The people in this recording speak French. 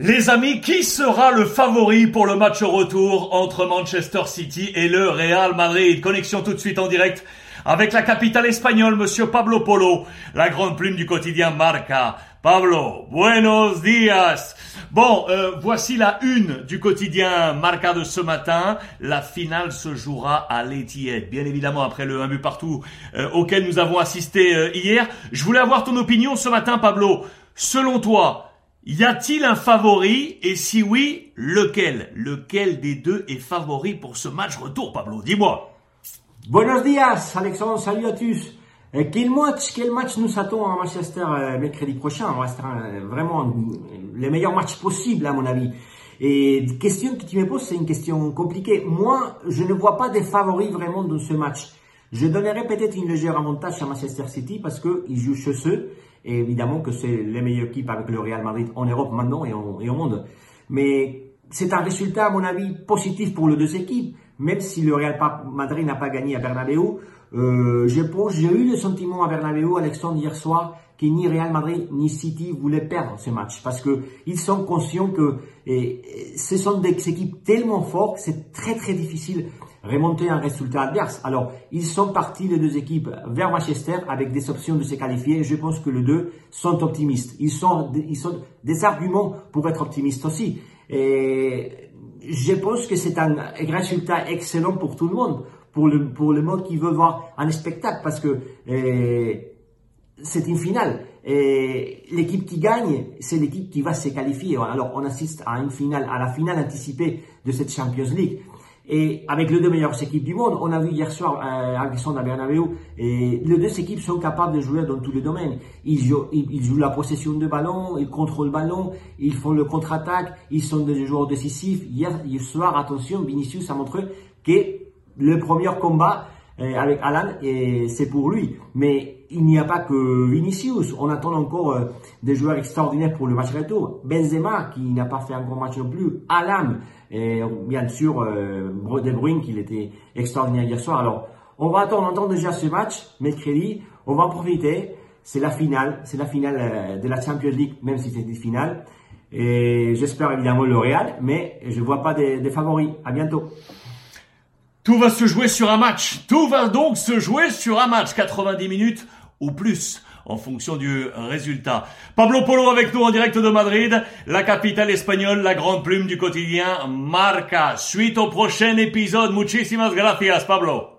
Les amis, qui sera le favori pour le match retour entre Manchester City et le Real Madrid? Connexion tout de suite en direct avec la capitale espagnole, monsieur Pablo Polo, la grande plume du quotidien Marca. Pablo, buenos días. Bon, euh, voici la une du quotidien Marca de ce matin. La finale se jouera à l'Etihad, bien évidemment après le 1 but partout euh, auquel nous avons assisté euh, hier. Je voulais avoir ton opinion ce matin, Pablo. Selon toi, y a-t-il un favori? Et si oui, lequel? Lequel des deux est favori pour ce match retour, Pablo? Dis-moi. Buenos días, Alexandre, salut à tous. Euh, quel match, quel match nous attend à Manchester euh, mercredi prochain? On restera euh, vraiment les meilleurs matchs possibles à mon avis. Et question que tu me poses, c'est une question compliquée. Moi, je ne vois pas des favoris vraiment dans ce match. Je donnerais peut-être une légère avantage à Manchester City parce qu'ils jouent chez eux. Évidemment que c'est les meilleure équipe avec le Real Madrid en Europe maintenant et, au monde. Mais c'est un résultat, à mon avis, positif pour les deux équipes. Même si le Real Madrid n'a pas gagné à Bernabeu, euh, j'ai eu le sentiment à Bernabeu, Alexandre, hier soir, que ni Real Madrid ni City voulaient perdre ce match parce que ils sont conscients que ce sont des équipes tellement fortes, c'est très très difficile remonter un résultat adverse. Alors, ils sont partis les deux équipes vers Manchester avec des options de se qualifier. Je pense que les deux sont optimistes. Ils sont des arguments pour être optimistes aussi. Et je pense que c'est un résultat excellent pour tout le monde, pour le pour le monde qui veut voir un spectacle parce que c'est une finale. Et l'équipe qui gagne, c'est l'équipe qui va se qualifier. Alors, on assiste à une finale, à la finale anticipée de cette Champions League. Et avec les deux meilleures équipes du monde, on a vu hier soir euh, à Bernabeu, et les deux équipes sont capables de jouer dans tous les domaines. Ils jouent, ils, jouent la possession de ballon, ils contrôlent le ballon, ils font le contre-attaque, ils sont des joueurs décisifs. Hier, hier soir, attention, Vinicius a montré que le premier combat, euh, avec Alan, et c'est pour lui. Mais il n'y a pas que Vinicius. On attend encore euh, des joueurs extraordinaires pour le match retour. Benzema, qui n'a pas fait un grand match non plus. Alan, et bien sûr, euh, De Bruyne, qui était extraordinaire hier soir. Alors, on va attendre, on entend déjà ce match, mercredi. On va en profiter. C'est la finale, c'est la finale euh, de la Champions League, même si c'est une finale. Et j'espère évidemment le Real, mais je vois pas des, des favoris. À bientôt. Tout va se jouer sur un match. Tout va donc se jouer sur un match. 90 minutes ou plus en fonction du résultat. Pablo Polo avec nous en direct de Madrid, la capitale espagnole, la grande plume du quotidien Marca. Suite au prochain épisode. Muchísimas gracias, Pablo.